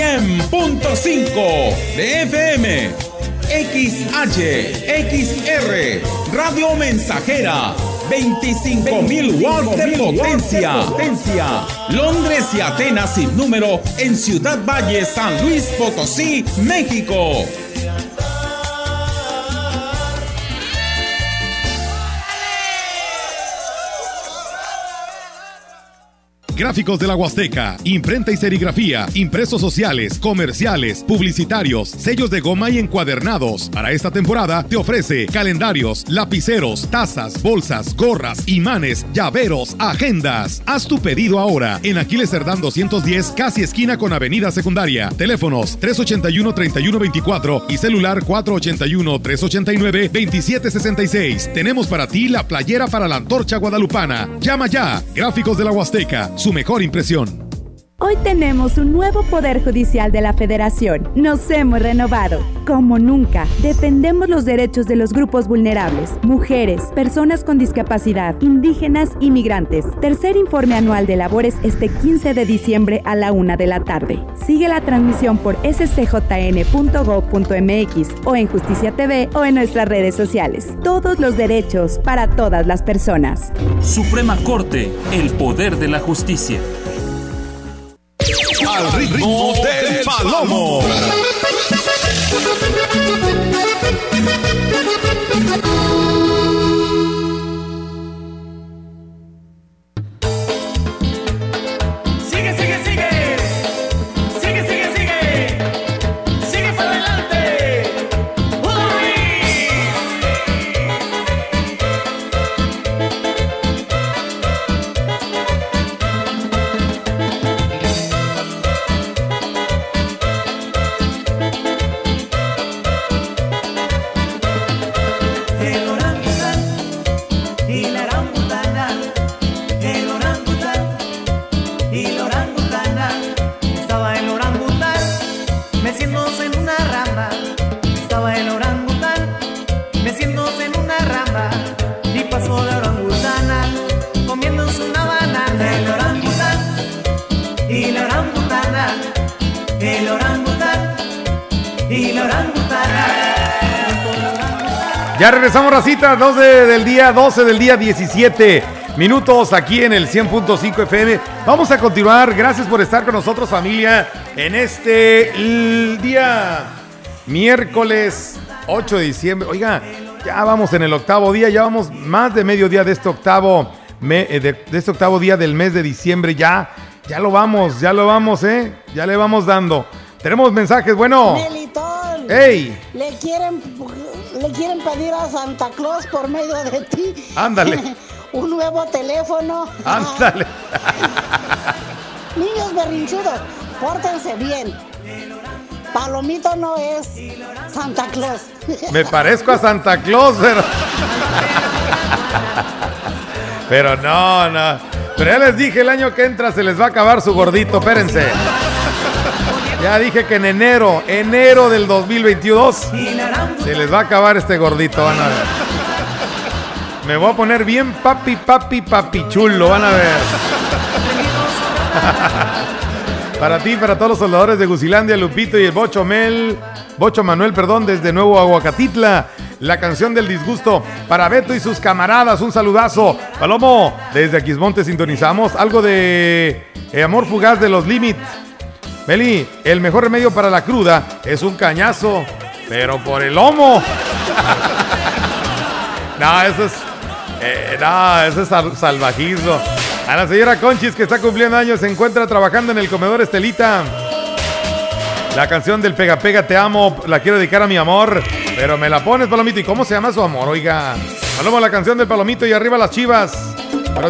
100.5 de FM. XH, XR, Radio Mensajera, 25.000 watts de potencia. potencia. Londres y Atenas sin número en Ciudad Valle, San Luis Potosí, México. Gráficos de la Huasteca, imprenta y serigrafía, impresos sociales, comerciales, publicitarios, sellos de goma y encuadernados. Para esta temporada te ofrece calendarios, lapiceros, tazas, bolsas, gorras, imanes, llaveros, agendas. Haz tu pedido ahora en Aquiles Cerdán 210, casi esquina con Avenida Secundaria. Teléfonos 381-3124 y celular 481-389-2766. Tenemos para ti la playera para la antorcha guadalupana. Llama ya. Gráficos de la Huasteca mejor impresión. Hoy tenemos un nuevo Poder Judicial de la Federación. Nos hemos renovado. Como nunca, defendemos los derechos de los grupos vulnerables, mujeres, personas con discapacidad, indígenas y migrantes. Tercer informe anual de labores este 15 de diciembre a la una de la tarde. Sigue la transmisión por scjn.gov.mx o en Justicia TV o en nuestras redes sociales. Todos los derechos para todas las personas. Suprema Corte, el poder de la justicia al ritmo del palomo. Regresamos, racita, 12 del día, 12 del día, 17 minutos aquí en el 100.5 FM. Vamos a continuar. Gracias por estar con nosotros, familia, en este día miércoles 8 de diciembre. Oiga, ya vamos en el octavo día, ya vamos más de medio día de este octavo, eh, de, este octavo día del mes de diciembre. Ya, ya lo vamos, ya lo vamos, ¿eh? Ya le vamos dando. Tenemos mensajes, bueno. ¡Ey! Le quieren le quieren pedir a Santa Claus por medio de ti. Ándale. un nuevo teléfono. Ándale. Niños berrinchudos, pórtense bien. Palomito no es Santa Claus. Me parezco a Santa Claus, pero. Pero no, no. Pero ya les dije, el año que entra se les va a acabar su gordito, espérense. Ya dije que en enero, enero del 2022, se les va a acabar este gordito, van a ver. Me voy a poner bien papi, papi, papi chulo, van a ver. para ti, para todos los soldadores de Gusilandia, Lupito y el Bocho Mel, Bocho Manuel, perdón, desde Nuevo Aguacatitla. La canción del disgusto para Beto y sus camaradas. Un saludazo. Palomo, desde Aquismonte sintonizamos algo de eh, Amor Fugaz de los Limits. Meli, el mejor remedio para la cruda es un cañazo, pero por el lomo. no, eso es. Eh, no, eso es salvajismo. A la señora Conchis que está cumpliendo años se encuentra trabajando en el comedor Estelita. La canción del Pega Pega Te Amo la quiero dedicar a mi amor, pero me la pones, Palomito. ¿Y cómo se llama su amor? Oiga, hablamos la canción del Palomito y arriba las chivas.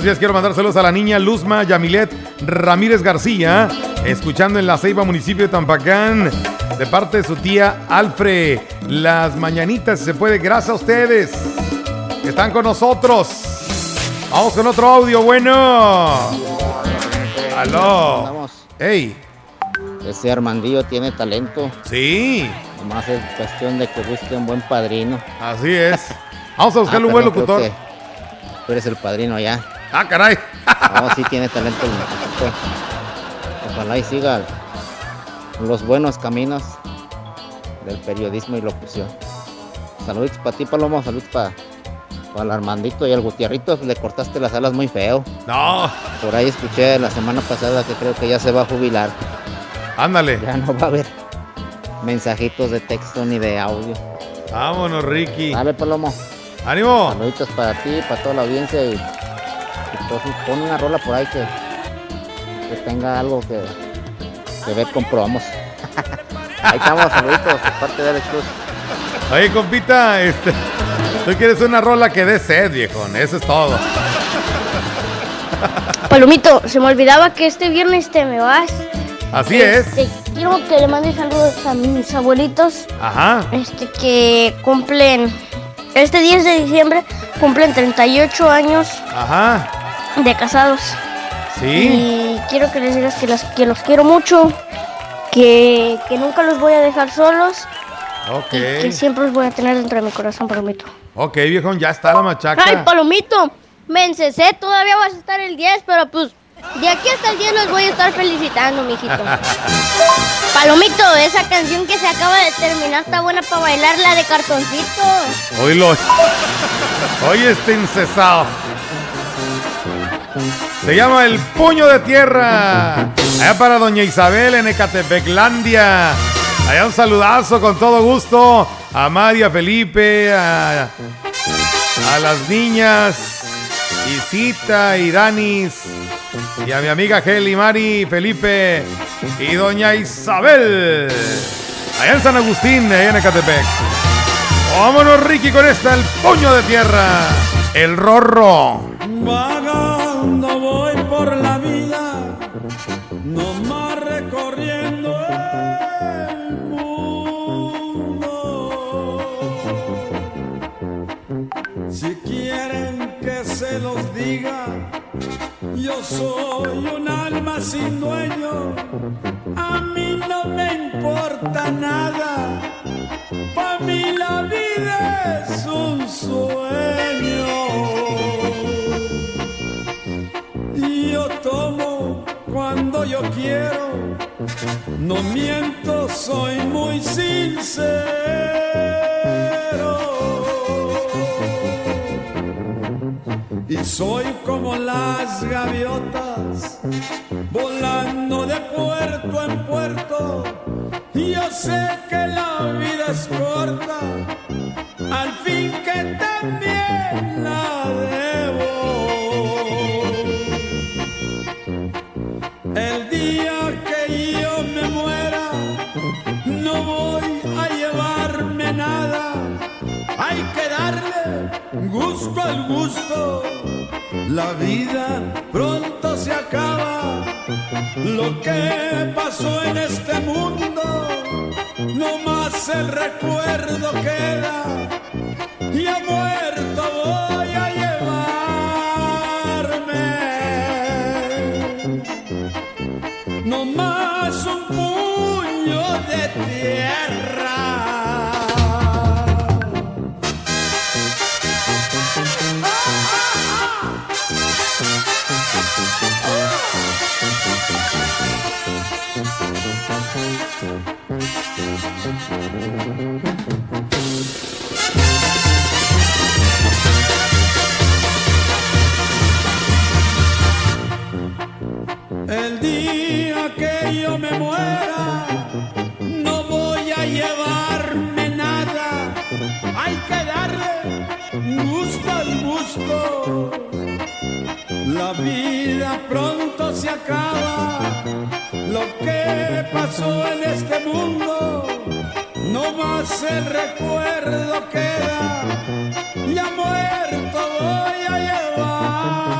Días, quiero mandar saludos a la niña Luzma Yamilet Ramírez García, escuchando en la Ceiba, municipio de Tampacán, de parte de su tía Alfre. Las mañanitas, si se puede, gracias a ustedes que están con nosotros. Vamos con otro audio, bueno. Aló. Hey. Ese Armandillo tiene talento. Sí. Nomás es cuestión de que busque un buen padrino. Así es. Vamos a buscarle un buen locutor. Tú eres el padrino ya. Ah, caray. No, sí tiene talento el Ojalá y siga los buenos caminos del periodismo y locución. Saludos para ti, Palomo, saludos para el Armandito y al Gutierrito, le cortaste las alas muy feo. No. Por ahí escuché la semana pasada que creo que ya se va a jubilar. Ándale. Ya no va a haber mensajitos de texto ni de audio. Vámonos, Ricky. Dale, Palomo. ¡Ánimo! Saluditos para ti, para toda la audiencia y, y pues, pon una rola por ahí que, que tenga algo que, que ver con promos. ahí estamos, saluditos, de parte de Alex Cruz. Oye, compita, este, tú quieres una rola que dé sed, viejón. Eso es todo. Palomito, se me olvidaba que este viernes te me vas. Así Este, es. Quiero que le mandes saludos a mis abuelitos, Ajá. este, que cumplen, este 10 de diciembre cumplen 38 años Ajá. de casados. Sí. Y quiero que les digas que, las, que los quiero mucho, que, que nunca los voy a dejar solos, Ok. y que siempre los voy a tener dentro de mi corazón, Palomito. Ok, viejón, ya está la machaca. Ay, Palomito, me encesé, todavía vas a estar el 10, pero pues de aquí hasta el 10 los voy a estar felicitando, mijito. Palomito, esa canción que se acaba de terminar está buena para bailar, la de cartoncito. Oílo. Hoy está incesado. Se llama El Puño de Tierra. Allá para Doña Isabel en Ecatepeclandia. Allá un saludazo con todo gusto a María Felipe, a, a las niñas Isita y Danis. Y a mi amiga Heli, Mari, Felipe y Doña Isabel. Allá en San Agustín, allá en Ecatepec. Vámonos, Ricky, con esta, el puño de tierra. El rorro. Vagando voy por la vida, nomás recorriendo el mundo. Si quieren que se los diga, yo soy un alma sin dueño. A mí no me importa nada. Para mí la vida es un sueño. Y yo tomo cuando yo quiero. No miento, soy muy sincero. Como las gaviotas, volando de puerto en puerto. Y yo sé que la vida es corta, La vida pronto se acaba. Lo que pasó en este mundo, no más el recuerdo queda. Y a muerto voy a llevarme. No más un puño de tierra. El día que yo me muera, no voy a llevarme nada. Hay que darle gusto al gusto. La vida pronto se acaba. Lo que pasó en este mundo, no más el recuerdo queda. Ya muerto voy a llevarme.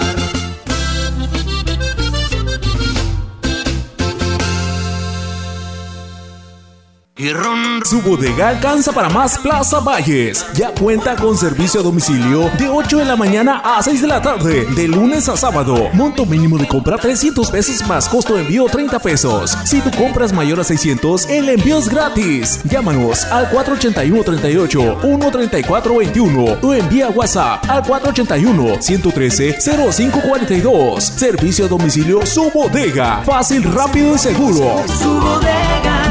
Su bodega alcanza para más Plaza Valles. Ya cuenta con servicio a domicilio de 8 de la mañana a 6 de la tarde, de lunes a sábado. Monto mínimo de compra 300 pesos más costo de envío 30 pesos. Si tu compras mayor a 600, el envío es gratis. Llámanos al 481 38 134 21 o envía WhatsApp al 481 113 0542. Servicio a domicilio Su Bodega. Fácil, rápido y seguro. Su bodega.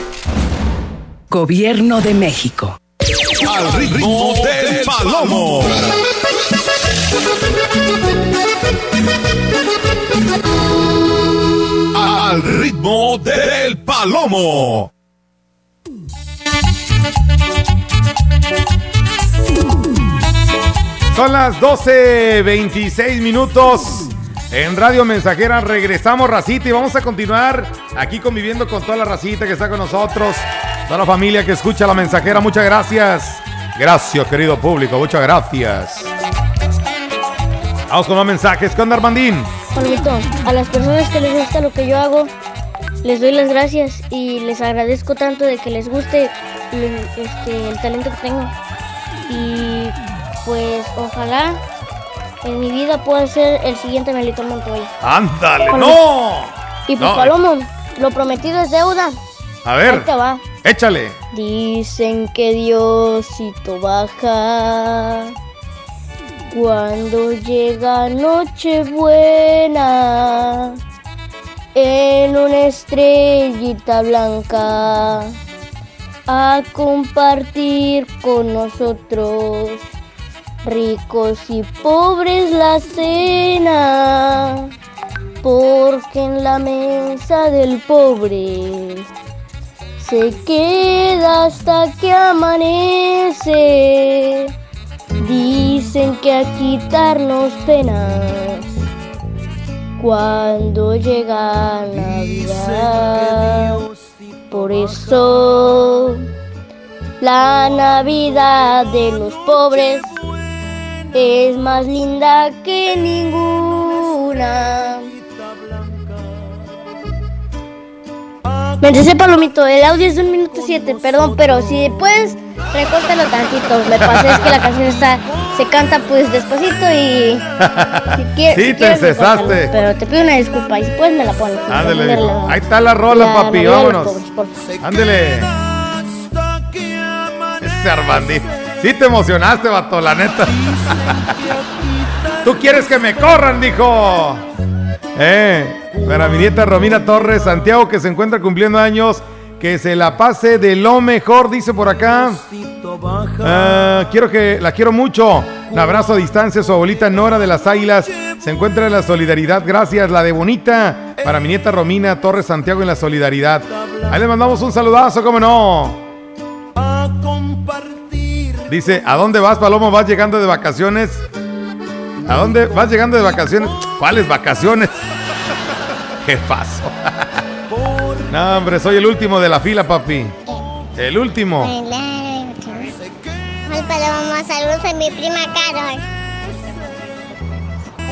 Gobierno de México. Al ritmo del palomo. Al ritmo del palomo. Son las 12.26 minutos. En Radio Mensajera regresamos, Racita, y vamos a continuar aquí conviviendo con toda la racita que está con nosotros, toda la familia que escucha la Mensajera. Muchas gracias. Gracias, querido público, muchas gracias. Vamos con los mensajes. ¿Qué onda, Armandín? A las personas que les gusta lo que yo hago, les doy las gracias y les agradezco tanto de que les guste el, este, el talento que tengo. Y pues ojalá en mi vida pueda ser el siguiente Melitón Montoya. ¡Ándale! ¡No! Y pues No. Palomo, lo prometido es deuda. A ver, Ahí te va. Échale. Dicen que Diosito baja cuando llega Nochebuena en una estrellita blanca a compartir con nosotros ricos y pobres la cena porque en la mesa del pobre se queda hasta que amanece. Dicen que a quitarnos penas cuando llega Navidad. Por eso la Navidad de los pobres es más linda que ninguna. Me dice Palomito, el audio es de un minuto siete, perdón, pero si puedes, recórtalo tantito. Me pasé, es que la canción está, se canta pues despacito y si quieres. Sí, si te recórtalo, Pero te pido una disculpa y si puedes me la pones. Dijo. Ahí está la rola, La papi. Vámonos. Ándele. Ese Armandín. Sí te emocionaste, vato, la neta. Tú quieres que me corran, dijo. Eh, para mi nieta Romina Torres, Santiago, que se encuentra cumpliendo años, que se la pase de lo mejor, dice por acá. Ah, quiero que la quiero mucho. Un abrazo a distancia, su abuelita Nora de las Águilas. Se encuentra en la solidaridad. Gracias, la de bonita. Para mi nieta Romina Torres Santiago en la solidaridad. Ahí le mandamos un saludazo, cómo no. Dice, ¿a dónde vas, Palomo? ¿Vas llegando de vacaciones? ¿A dónde vas llegando de vacaciones? ¿Cuáles vacaciones? Jefazo. No, hombre, soy el último de la fila, papi. El último. Hola, Paloma, saludos a mi prima Carol.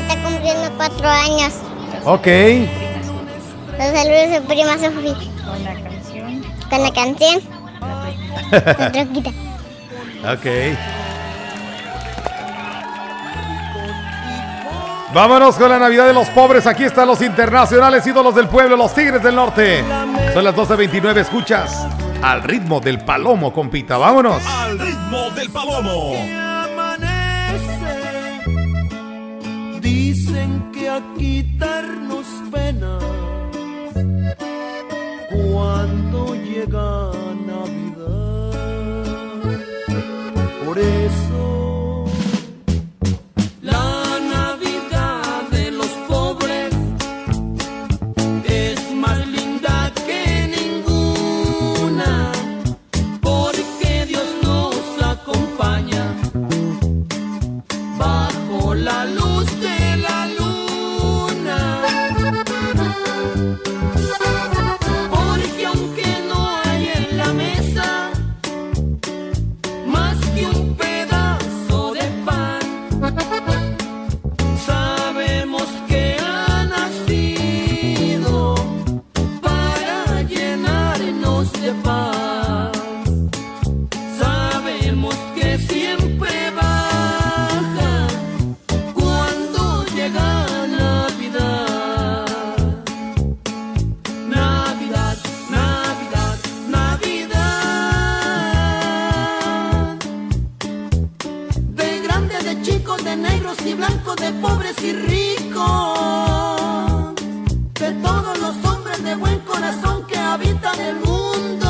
Está cumpliendo cuatro años. Ok. Los saludos a su prima Sofía. Con la canción. Con la canción. La troquita. Ok. Vámonos con la Navidad de los pobres. Aquí están los internacionales ídolos del pueblo, los Tigres del Norte. Son las 12.29. Escuchas al ritmo del palomo, compita. Vámonos. Al ritmo del palomo. Dicen que a quitarnos penas cuando llega Navidad. Por eso de pobres y ricos, de todos los hombres de buen corazón que habitan el mundo.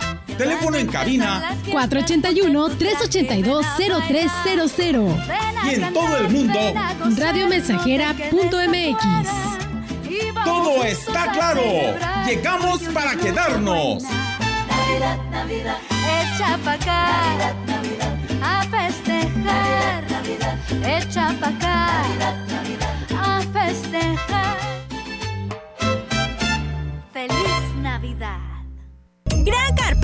Teléfono en cabina 481-382-0300. y en todo el mundo. Radiomensajera.mx. Todo está claro. Llegamos para quedarnos. Navidad, Navidad, echa pa' acá. Navidad, Navidad, a festejar. Navidad, echa pa' acá.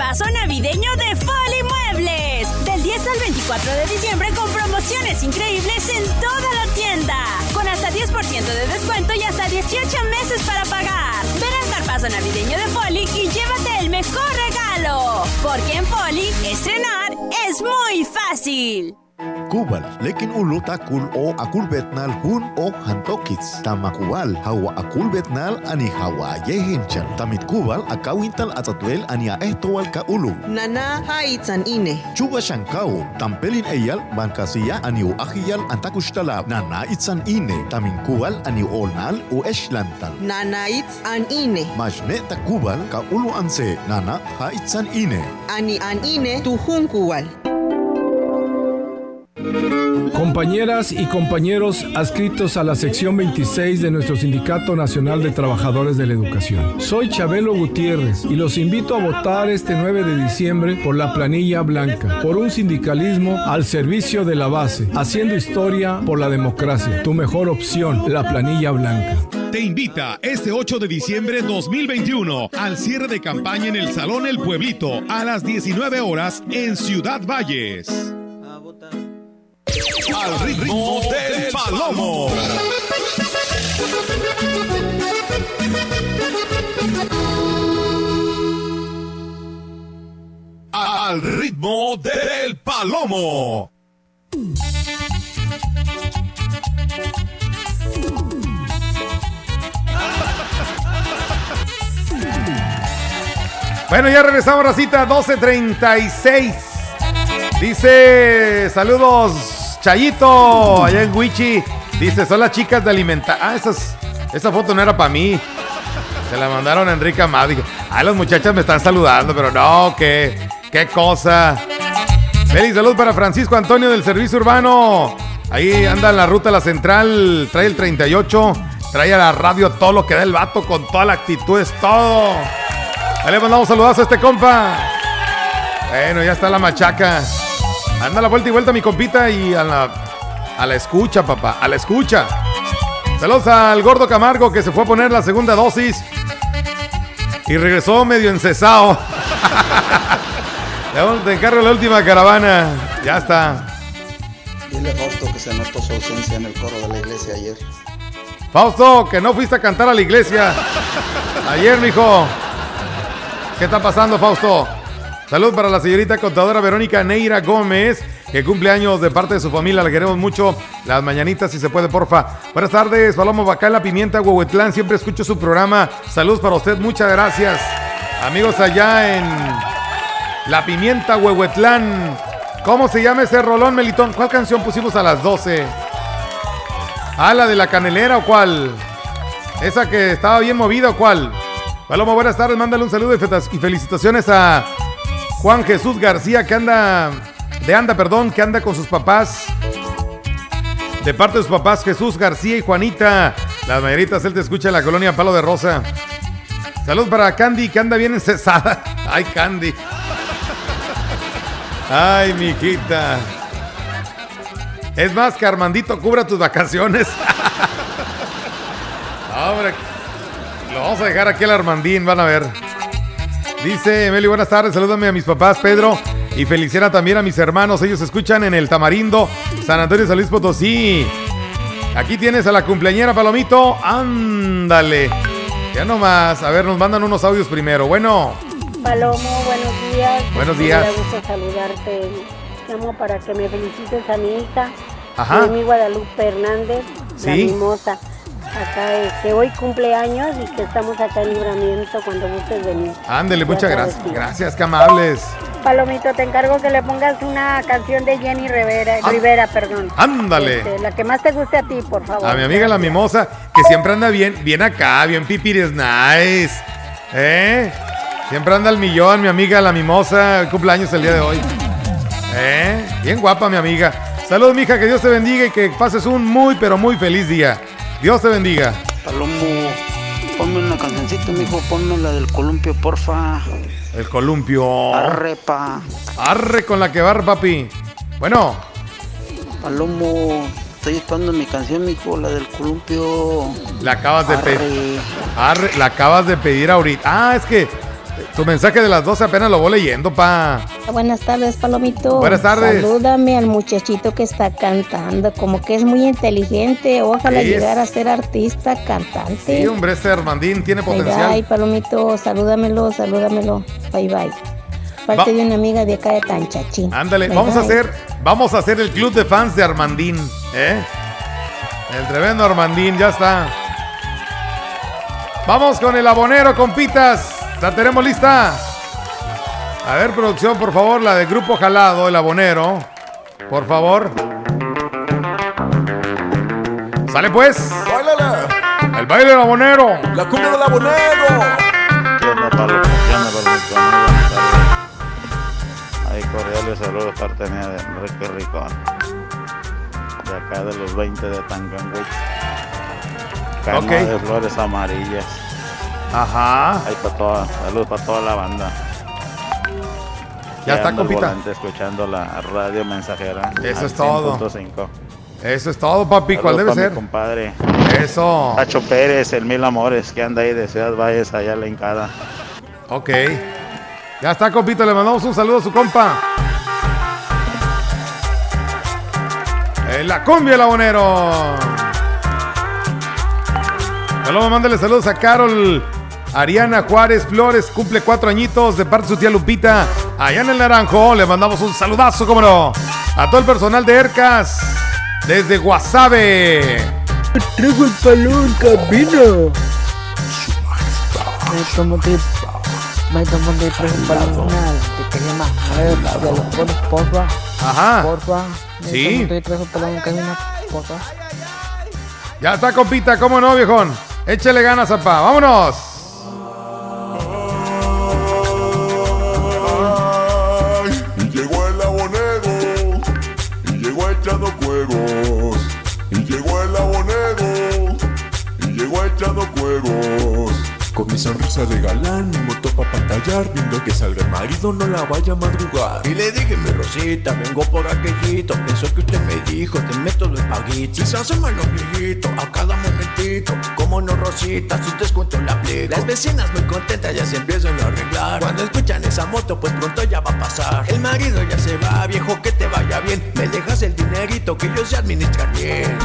Carpazo navideño de Foli Muebles. Del 10 al 24 de diciembre con promociones increíbles en toda la tienda. Con hasta 10% de descuento y hasta 18 meses para pagar. Ven al carpazo navideño de Foli y llévate el mejor regalo. Porque en Foli, estrenar es muy fácil. Kubal, lekin ulo takul o akul betnal hun o hantokits. Tama kubal, hawa akul betnal ani hawa yehinchan. Tamit kubal akawintal atatwel ani a ehtowal ka ulu. Nana haitsan ine. Chuba shankao, tampelin eyal bankasiya ani u ahiyal antakustalab. Nana itsan ine, tamin kubal ani olnal u eshlantal. Nanait an ine. Majne takubal ka ulu anse, nana ha itsan ine. Ani an ine tuhun kuwal. Compañeras y compañeros adscritos a la sección 26 de nuestro Sindicato Nacional de Trabajadores de la Educación. Soy Chabelo Gutiérrez y los invito a votar este 9 de diciembre por la planilla blanca, por un sindicalismo al servicio de la base, haciendo historia por la democracia. Tu mejor opción, la planilla blanca. Te invita este 8 de diciembre 2021 al cierre de campaña en el Salón El Pueblito a las 19 horas en Ciudad Valles. Al ritmo del palomo. Al ritmo del palomo. Bueno, ya regresamos, Racita, 12.36. Dice, saludos, Chayito, allá en Wichi. Dice, son las chicas de alimentar. Ah, esas Esa foto no era para mí. Se la mandaron a Enrique Amado. Ay, las muchachas me están saludando, pero no, qué, qué cosa. Feliz salud para Francisco Antonio del Servicio Urbano. Ahí anda en la ruta a la central, trae el 38, trae a la radio todo lo que da el vato con toda la actitud, es todo. Ahí le mandamos saludazo a este compa. Bueno, ya está la machaca. Anda la vuelta y vuelta mi compita y a la, a la escucha, papá, a la escucha. Saludos al gordo Camargo que se fue a poner la segunda dosis y regresó medio encesado. Te encargo la última caravana. Ya está. Dile a Fausto que se notó su ausencia en el coro de la iglesia ayer. Fausto, que no fuiste a cantar a la iglesia. Ayer, mijo. ¿Qué está pasando, Fausto? Salud para la señorita contadora Verónica Neira Gómez, que cumple años de parte de su familia. La queremos mucho. Las mañanitas, si se puede, porfa. Buenas tardes, Palomo Bacala Pimienta, Huehuetlán. Siempre escucho su programa. Saludos para usted, muchas gracias. Amigos allá en La Pimienta, Huehuetlán. ¿Cómo se llama ese rolón, Melitón? ¿Cuál canción pusimos a las 12? ¿Ah, la de la canelera o cuál? ¿Esa que estaba bien movida o cuál? Palomo, buenas tardes. Mándale un saludo y felicitaciones a Juan Jesús García, que anda, de anda, perdón, que anda con sus papás. De parte de sus papás, Jesús García y Juanita. Las mayoritas, él te escucha en la colonia Palo de Rosa. Salud para Candy, que anda bien encesada. Ay, Candy. Ay, mijita. Es más, que Armandito cubra tus vacaciones. Hombre, lo vamos a dejar aquí al Armandín, van a ver. Dice Meli, buenas tardes, salúdame a mis papás, Pedro. Y Feliciana también a mis hermanos. Ellos escuchan en el Tamarindo, San Antonio San Luis Potosí. Aquí tienes a la cumpleañera Palomito. Ándale. Ya nomás. A ver, nos mandan unos audios primero. Bueno, Palomo, buenos días. Buenos días. Me da gusto saludarte. Llamo para que me felicites a mi hija, Ajá. mi Guadalupe Hernández, la Sí. mimosa. Acá, eh, que hoy cumple años y que estamos acá en libramiento cuando gustes venir. ándele, muchas gracias. Gracias, qué amables. Palomito, te encargo que le pongas una canción de Jenny Rivera, Ah. Rivera perdón. Ándale. Este, la que más te guste a ti, por favor. A mi amiga la mimosa, que siempre anda bien, bien acá, bien pipiris nice. ¿Eh? Siempre anda al millón, mi amiga la mimosa. El cumpleaños el día de hoy. ¿Eh? Bien guapa, mi amiga. Saludos, mija, que Dios te bendiga y que pases un muy, pero muy feliz día. Dios te bendiga. Palomo, ponme una cancioncita, mijo, ponme la del columpio, porfa. El columpio. Arre, pa. Arre con la que va, papi. Bueno, Palomo, estoy esperando mi canción, mijo, la del columpio. la acabas de pedir. Arre, la acabas de pedir ahorita. Ah, es que tu mensaje de las 12 apenas lo voy leyendo, pa. Buenas tardes, Palomito. Buenas tardes. Salúdame al muchachito que está cantando, como que es muy inteligente. Ojalá Es- llegara a ser artista, cantante. Sí, hombre, ese Armandín tiene potencial. bye, Palomito, salúdamelo, salúdamelo. Bye bye. Parte Va- de una amiga de acá de Tanchachín. Ándale, Bye, vamos a hacer, vamos a hacer el club de fans de Armandín, ¿eh? El tremendo Armandín, ya está. Vamos con el abonero, compitas. ¿La tenemos lista? A ver, producción, por favor, la de Grupo Jalado, el abonero. Por favor. Sale pues. El baile del abonero. La cumbia del abonero. Ahí cordiales saludos parte mía de Enrique Ricón. De acá de los 20 de Tancanwich. Canoa Ok. de flores amarillas. Ajá. Ahí para toda, saludos para toda la banda. Ya está, compita. escuchando la radio mensajera. Eso es todo. 100.5. Eso es todo, papi. ¿Cuál Saludos debe mi ser? compadre. Eso. Tacho Pérez, el Mil Amores, que anda ahí de Ciudad Valles, allá en la Hincada. Ok. Ya está, compita. Le mandamos un saludo a su compa. En la cumbia, el abonero. Saludos, mándale saludos a Carol Ariana Juárez Flores. Cumple cuatro añitos de parte de su tía Lupita. Allá en el Naranjo. Le mandamos un saludazo, cómo no. A todo el personal de Ercas. Desde Guasave. Traigo el palo en cabina. Me tomo de. Me tomo de tres. Te quería más. A ver, ya lo pones, porfa. Ajá. Porfa. Me Sí. tomo de tres cabina, porfa. Ya está, compita, ¿cómo no, viejón? Échale ganas, papá. Vámonos. Y llegó echando juegos. Con mi sonrisa de galán, mi moto pa' pantallar Viendo que salga el marido, no la vaya a madrugar. Y le dije, mi Rosita, vengo por aquellito Pensó que usted me dijo, te meto los paguitos Si se hace mal viejito, a cada momentito Como no, Rosita, su descuento la aplico. Las vecinas muy contentas ya se empiezan a arreglar. Cuando escuchan esa moto, pues pronto ya va a pasar. El marido ya se va, viejo, que te vaya bien. Me dejas el dinerito que yo sé administrar bien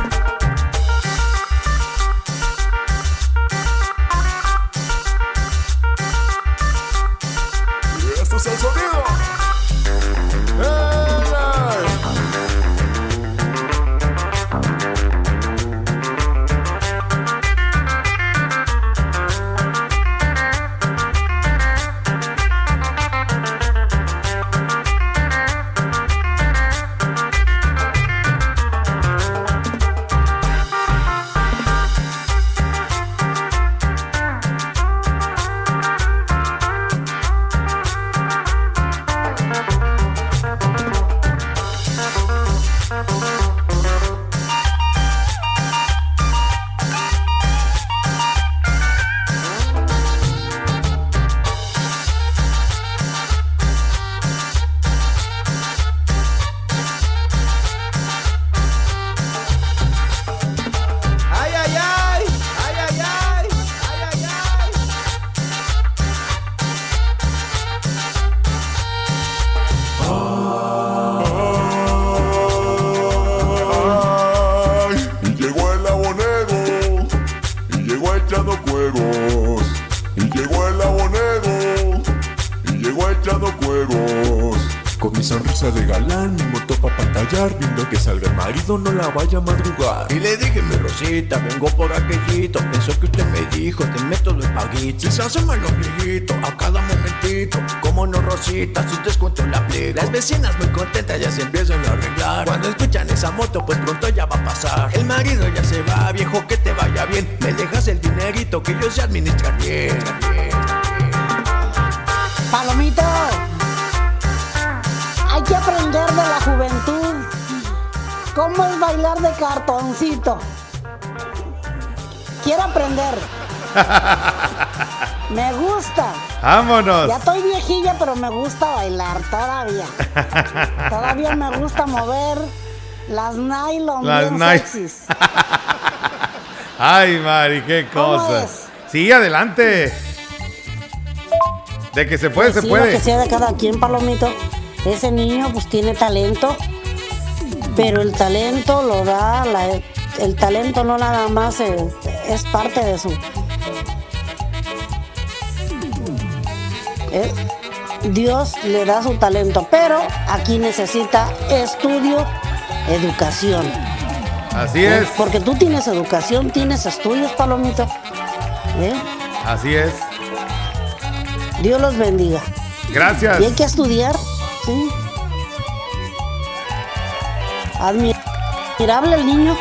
no la vaya a madrugar. Y le dije, mi Rosita, vengo por aquellito Pensó que usted me dijo, te meto los paguitos Si se hace mal viejito, a cada momentito. Como no, Rosita, su descuento la aplico. Las vecinas muy contentas ya se empiezan a arreglar. Cuando escuchan esa moto, pues pronto ya va a pasar. El marido ya se va, viejo, que te vaya bien. Me dejas el dinerito que yo sé administrar bien. Palomito, ¿Cómo es bailar de cartoncito? Quiero aprender. Me gusta. Vámonos. Ya estoy viejilla, pero me gusta bailar todavía. Todavía me gusta mover las nylon Las sexys. Ay, Mari, qué ¿Cómo cosa. es? Sí, adelante. De que se puede, se Sí, puede. Lo que sea de cada quien, Palomito. Ese niño pues tiene talento, pero el talento lo da, la- el talento no nada más es parte de su... Eh, Dios le da su talento, pero aquí necesita estudio, educación. Así ¿Eh? es, Porque tú tienes educación, tienes estudios, Palomito. ¿Eh? así es. Dios los bendiga. Gracias. Y hay que estudiar, sí. Admi- Admirable el niño.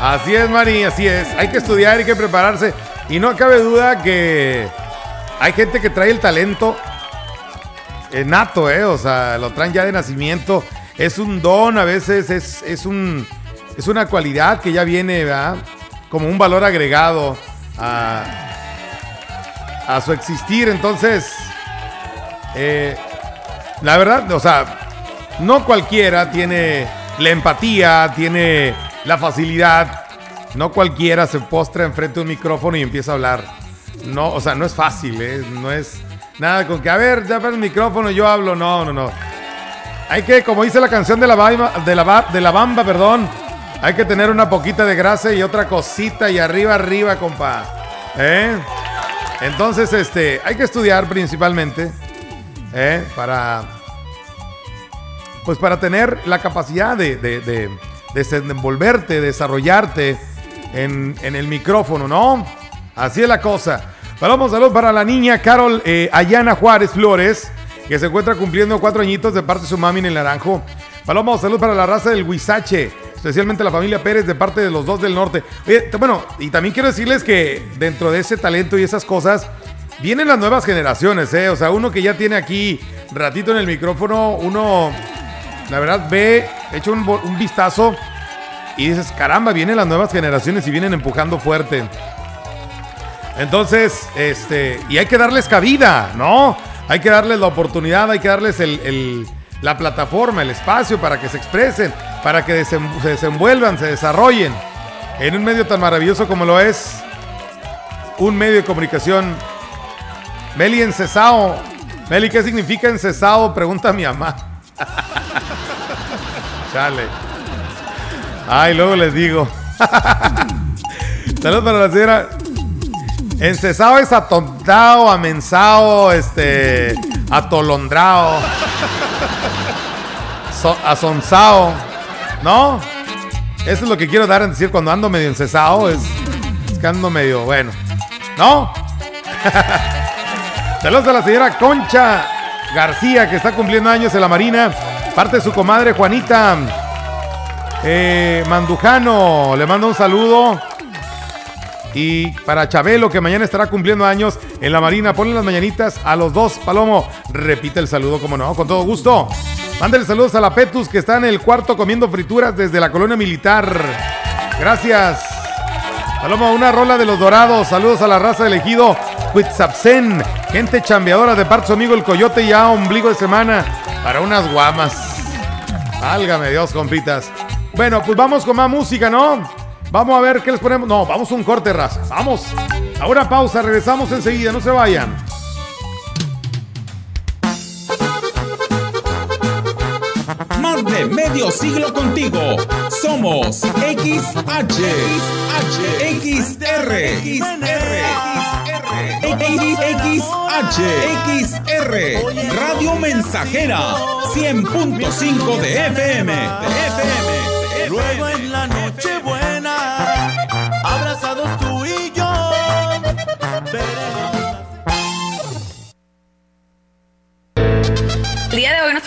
Así es, Mari, así es. Hay que estudiar, hay que prepararse. Y no cabe duda que hay gente que trae el talento eh, nato, ¿eh? O sea, lo traen ya de nacimiento. Es un don, a veces es, es, un, es una cualidad que ya viene, ¿verdad? Como un valor agregado a, a su existir. Entonces, eh, la verdad, o sea, no cualquiera tiene la empatía, tiene la facilidad. No cualquiera se postra enfrente de un micrófono y empieza a hablar. No, o sea, no es fácil, ¿eh? No es nada con que, a ver, ya para el micrófono yo hablo. No, no, no. Hay que, como dice la canción de la, Bamba, de la, de la Bamba, perdón, hay que tener una poquita de grasa y otra cosita y arriba, arriba, compa. ¿Eh? Entonces, este, hay que estudiar principalmente, ¿eh? Para, pues para tener la capacidad de, de, de- de desenvolverte, desarrollarte en, el micrófono, ¿no? Así es la cosa. Vamos, salud para la niña Carol eh, Ayana Juárez Flores, que se encuentra cumpliendo cuatro añitos de parte de su mami en el naranjo. Paloma, salud para la raza del Huizache, especialmente la familia Pérez de parte de los dos del norte. Oye, bueno, y también quiero decirles que dentro de ese talento y esas cosas, vienen las nuevas generaciones, ¿eh? O sea, uno que ya tiene aquí ratito en el micrófono, uno, la verdad, ve, echa un, vistazo y dices, caramba, vienen las nuevas generaciones y vienen empujando fuerte. Entonces, este, y hay que darles cabida, ¿no? Hay que darles la oportunidad, hay que darles el- el- la plataforma, el espacio para que se expresen, para que se desenvuelvan, se desarrollen en un medio tan maravilloso como lo es un medio de comunicación. Meli encesado. Meli, ¿qué significa encesado? Pregunta mi mamá. Chale. Ay, luego les digo. Saludos para la señora. Encesado es atontado, amensado, este, atolondrado, so- ¿no? Eso es lo que quiero dar a decir cuando ando medio encesado, es, es que ando medio, bueno, ¿no? Saludos a la señora Concha García, que está cumpliendo años en la Marina, parte de su comadre Juanita eh, Mandujano, le mando un saludo. Y para Chabelo, que mañana estará cumpliendo años en la Marina, ponle las mañanitas a los dos. Palomo, repite el saludo, como no, con todo gusto. Mándale saludos a la Petus, que está en el cuarto comiendo frituras desde la colonia militar. Gracias. Palomo, una rola de los dorados. Saludos a la raza elegido. Huitzapsen, gente chambeadora de parte su amigo el Coyote, ya ombligo de semana para unas guamas. Válgame Dios, compitas. Bueno, pues vamos con más música, ¿no? Vamos a ver qué les ponemos. No, vamos a un corte, raza. Vamos. A una pausa, regresamos enseguida, no se vayan. Más de medio siglo contigo. Somos XH, XH, XR, XR, XH, XR, Radio Mensajera, 100.5 de FM, de FM.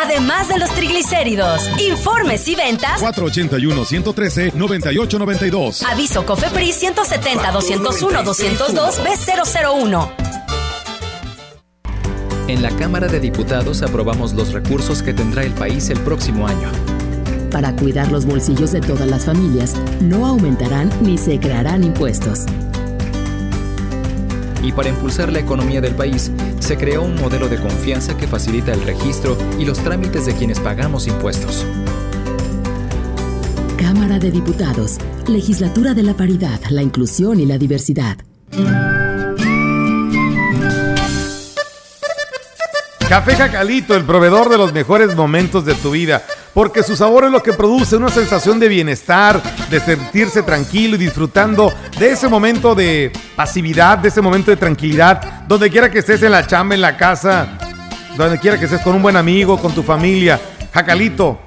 además de los triglicéridos. Informes y ventas. 481-113-9892. Aviso COFEPRIS 170 201 202 B001. En la Cámara de Diputados aprobamos los recursos que tendrá el país el próximo año. Para cuidar los bolsillos de todas las familias, no aumentarán ni se crearán impuestos. Y para impulsar la economía del país, se creó un modelo de confianza que facilita el registro y los trámites de quienes pagamos impuestos. Cámara de Diputados, Legislatura de la Paridad, la Inclusión y la Diversidad. Café Jacalito, el proveedor de los mejores momentos de tu vida, porque su sabor es lo que produce una sensación de bienestar, de sentirse tranquilo y disfrutando de ese momento de pasividad, de ese momento de tranquilidad, donde quiera que estés en la chamba, en la casa, donde quiera que estés con un buen amigo, con tu familia. Jacalito,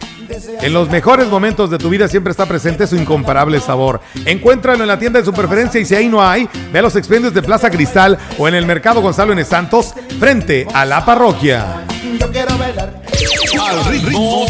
en los mejores momentos de tu vida siempre está presente su incomparable sabor. Encuéntralo en la tienda de su preferencia y si ahí no hay, ve a los expendios de Plaza Cristal o en el Mercado Gonzalo N. Santos frente a la parroquia. Yo quiero bailar. Al ritmo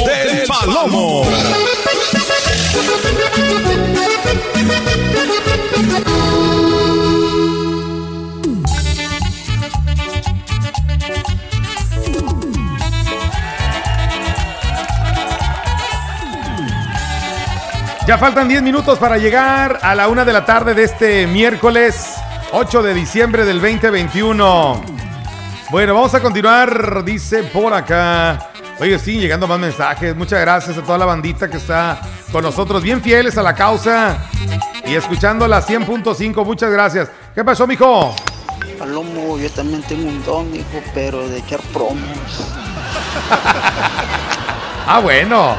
Ya faltan 10 minutos para llegar a la una de la tarde de este miércoles 8 de diciembre del 2021. Bueno, vamos a continuar, dice por acá. Oye, sí, llegando más mensajes. Muchas gracias a toda la bandita que está con nosotros, bien fieles a la causa y escuchando la 100.5. Muchas gracias. ¿Qué pasó, mijo? Palomo, yo también tengo un don, hijo, pero de echar promos. Ah, bueno.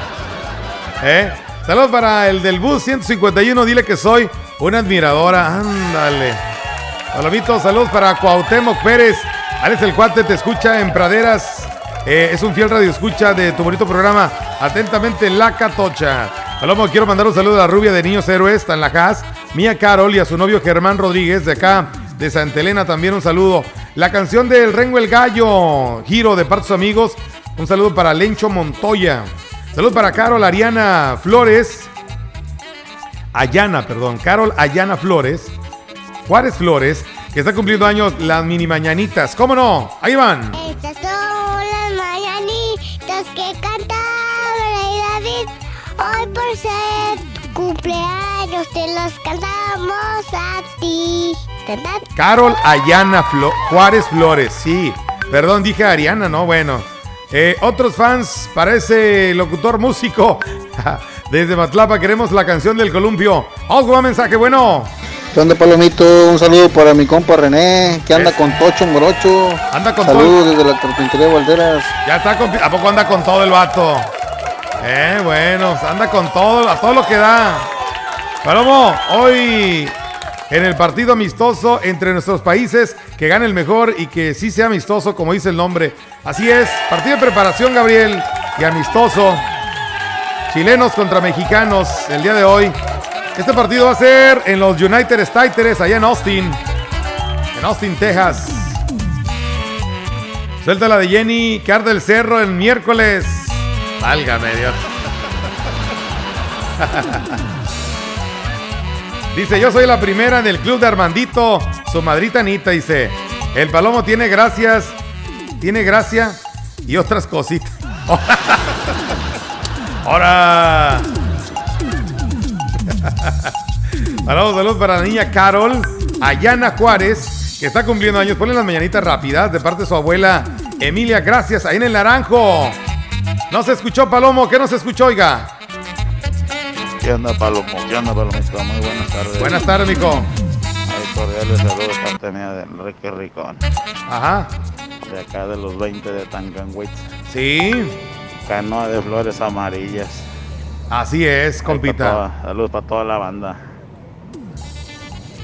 ¿Eh? Saludos para el del bus 151. Dile que soy una admiradora. Ándale. Palomito, saludos para Cuauhtémoc Pérez. Alex el Cuate te escucha en Praderas. Eh, es un fiel radio escucha de tu bonito programa. Atentamente, La Catocha. Palomo, quiero mandar un saludo a la rubia de Niños Héroes, está en la CAS. Mía Carol y a su novio Germán Rodríguez de acá, de Santa Elena, también un saludo. La canción del Rengo el Gallo, Giro de sus amigos. Un saludo para Lencho Montoya. Saludos para Carol Ariana Flores. Ayana, perdón. Carol Ayana Flores. Juárez Flores, que está cumpliendo años las mini mañanitas. ¿Cómo no? Ahí van. Las cantamos a ti. ¿Verdad? Carol Ayana Flo- Juárez Flores, sí. Perdón, dije Ariana, ¿no? Bueno. Eh, otros fans para ese locutor músico. Desde Matlapa queremos la canción del columpio. Vamos con un mensaje bueno. ¿Qué onda, Palomito? Un saludo para mi compa René, que anda con Tocho Morocho. Anda con Saludos todo. desde la carpintería Valderas. Ya está, con- ¿a poco anda con todo el vato? Eh, bueno, anda con todo, a todo lo que da. Palomo, hoy en el partido amistoso entre nuestros países, que gane el mejor y que sí sea amistoso, como dice el nombre. Así es, partido de preparación, Gabriel, y amistoso. Chilenos contra mexicanos el día de hoy. Este partido va a ser en los United States, allá en Austin. En Austin, Texas. Suelta la de Jenny, que arde el cerro el miércoles. Válgame Dios. dice, yo soy la primera en el club de Armandito. Su madrita Anita dice, el palomo tiene gracias, tiene gracia y otras cositas. Ahora. Saludos, saludos para la niña Carol, Ayana Juárez, que está cumpliendo años. Ponle las mañanitas rápidas de parte de su abuela Emilia. Gracias, ahí en el Naranjo. No se escuchó, Palomo. ¿Qué no se escuchó, oiga? ¿Qué onda, Palomo? ¿Qué onda, Palomito? Muy buenas tardes. Buenas tardes, mijo. Ahí cordiales saludos parte mía de Enrique Ricón. Ajá. De acá de los 20 de Tancanwitz. Sí. Canoa de flores amarillas. Así es, compita. Saludos para toda la banda.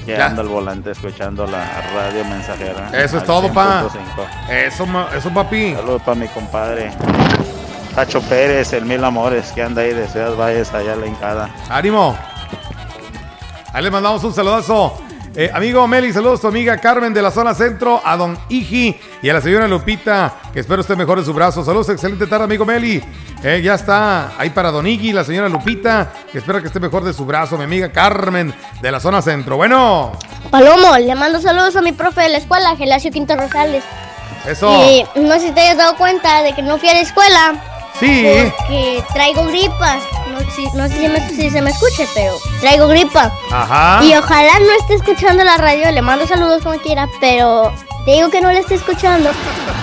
Que Ya. anda al volante escuchando la radio mensajera. Eso es todo, pa. 100.5. Eso, eso, papi. Saludos para mi compadre. Tacho Pérez, el Mil Amores, que anda ahí de Ciudad Valles, allá en la hincada. Ánimo. Ahí le mandamos un saludazo. Eh, amigo Meli, saludos a tu amiga Carmen de la zona centro, a don Iji y a la señora Lupita, que espero esté mejor de su brazo. Saludos, excelente tarde, amigo Meli. Eh, ya está ahí para don Iji, la señora Lupita, que espero que esté mejor de su brazo, mi amiga Carmen de la zona centro. Bueno, Palomo, le mando saludos a mi profe de la escuela, Gelacio Quinto Rosales. eso. Y no sé si te hayas dado cuenta de que no fui a la escuela. Sí. Porque traigo gripa. No, si- no sé si, me- si se me escuche, pero traigo gripa. Ajá. Y ojalá no esté escuchando la radio, le mando saludos como quiera, pero te digo que no la esté escuchando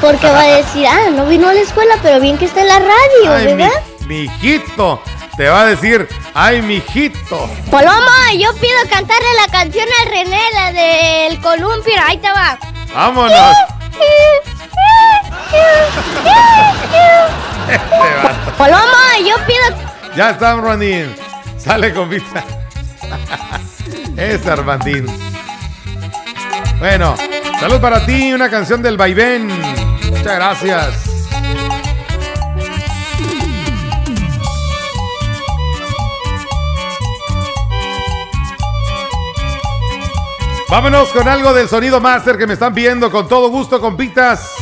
porque va a decir, ah, no vino a la escuela, pero bien que está en la radio, Ay, ¿verdad? mi, mijito, te va a decir, ay, mijito. Paloma, yo pido cantarle la canción al René, la del columpio, ahí te va. Vámonos. Vato. Paloma, yo pido Ya está, Armandín. Sale con vista. Es Armandín. Bueno, salud para ti, una canción del vaivén. Muchas gracias. Vámonos con algo del sonido master que me están pidiendo con todo gusto, compitas.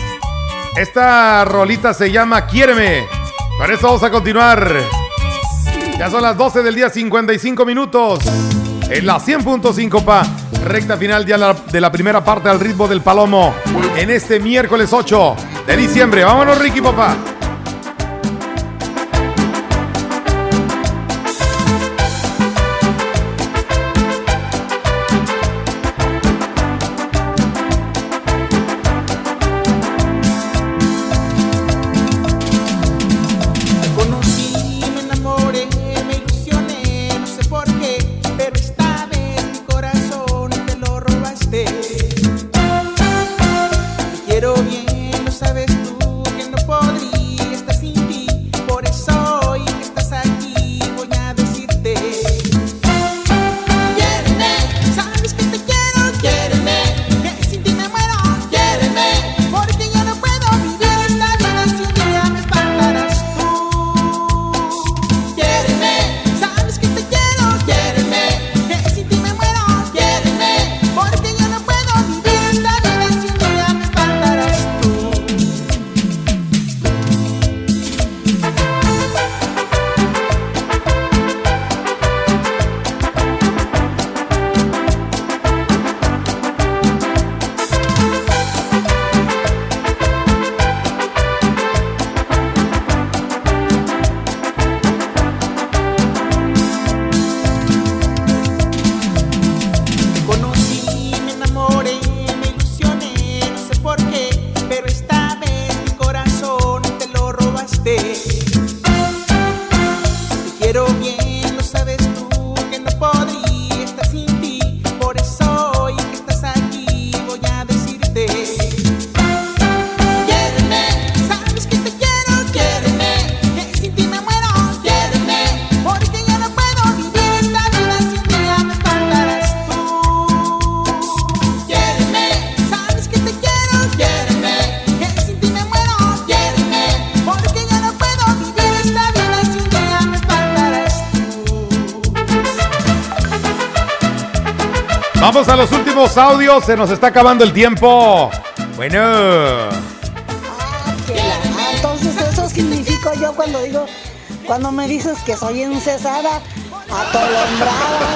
Esta rolita se llama Quiéreme. Con eso vamos a continuar. Ya son las 12 del día, 55 minutos. En la 100.5 pa. Recta final ya la- de la primera parte al ritmo del palomo. En este miércoles 8 de diciembre. Vámonos, Ricky, papá. Vamos a los últimos audios, se nos está acabando el tiempo. Bueno. Ah, Entonces eso significo yo cuando digo, cuando me dices que soy encesada, atolondrada.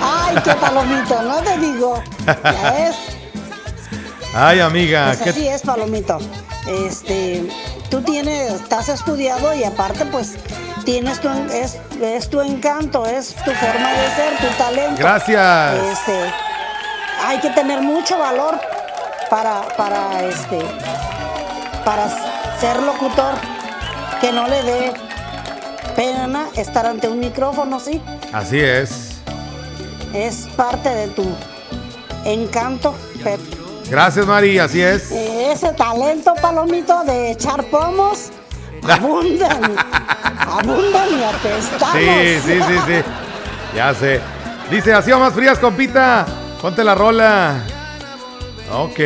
Ay, qué palomito, no te digo. Ya es. Ay, amiga. Pues ¿qué- así es, Palomito. Este, tú tienes, estás estudiado y aparte, pues, tienes tu, es, es tu encanto, es tu forma de ser, tu talento. Gracias. Este, hay que tener mucho valor para, para, este, para ser locutor, que no le dé pena estar ante un micrófono, sí. Así es. Es parte de tu encanto, pero Gracias, Mari, así es. eh, ese talento, Palomito, de echar pomos, abundan, abundan y apestamos. Sí, sí, sí, sí. Ya sé. Dice, así o más frías, compita. Ponte la rola. Ok.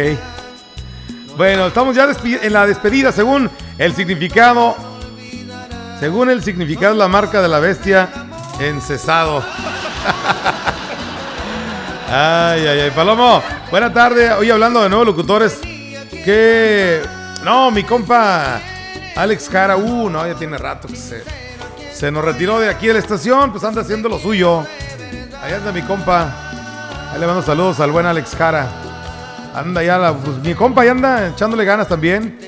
Bueno, estamos ya en la despedida según el significado. Según el significado, la marca de la bestia encesado. Ay, ay, ay. Palomo, buena tarde. Hoy hablando de nuevos locutores. Que. No, mi compa Alex Cara. Uh, no, ya tiene rato que se, se nos retiró de aquí de la estación. Pues anda haciendo lo suyo. Ahí anda mi compa. Ahí le mando saludos al buen Alex Cara. Anda ya, la, pues, mi compa ya anda echándole ganas también.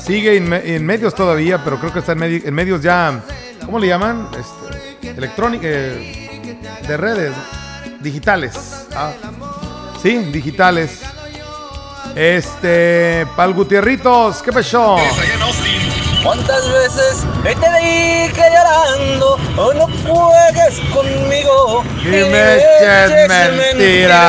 Sigue en, me- en medios todavía, pero creo que está en medios ya. ¿Cómo le llaman? Este, electrónica. eh, de redes. Digitales. Ah, sí, digitales. Este. Pal Gutierritos, ¿qué pasó? ¿Cuántas veces te dije llorando? Oh, no juegues conmigo. Y me eches mentira.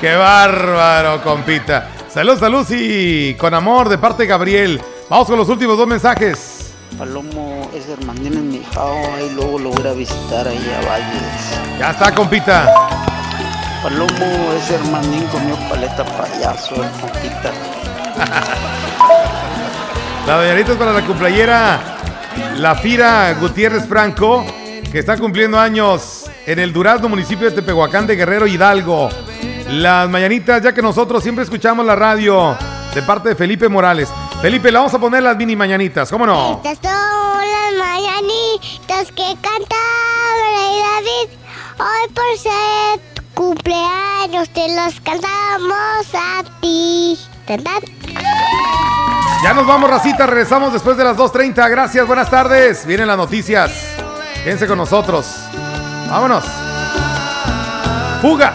¡Qué bárbaro, compita! Saludos a Lucy, con amor, de parte de Gabriel. Vamos con los últimos dos mensajes. Palomo es hermandín en mi jao, ahí luego lo voy a visitar ahí a Valles. Ya está, compita. Palomo es hermandín comió paleta payaso, poquita. La doñarita es para la cumpleañera, la Fira Gutiérrez Franco, que está cumpliendo años en el Durazno, municipio de Tepehuacán de Guerrero Hidalgo. Las mañanitas, ya que nosotros siempre escuchamos la radio de parte de Felipe Morales. Felipe, le vamos a poner las mini mañanitas, ¿cómo no? Estas son las mañanitas que cantaba Rey David. Hoy por ser cumpleaños te las cantamos a ti. ¿Verdad? Ya nos vamos, racita. Regresamos después de las 2.30. Gracias, buenas tardes. Vienen las noticias. Quédense con nosotros. Vámonos. Fuga.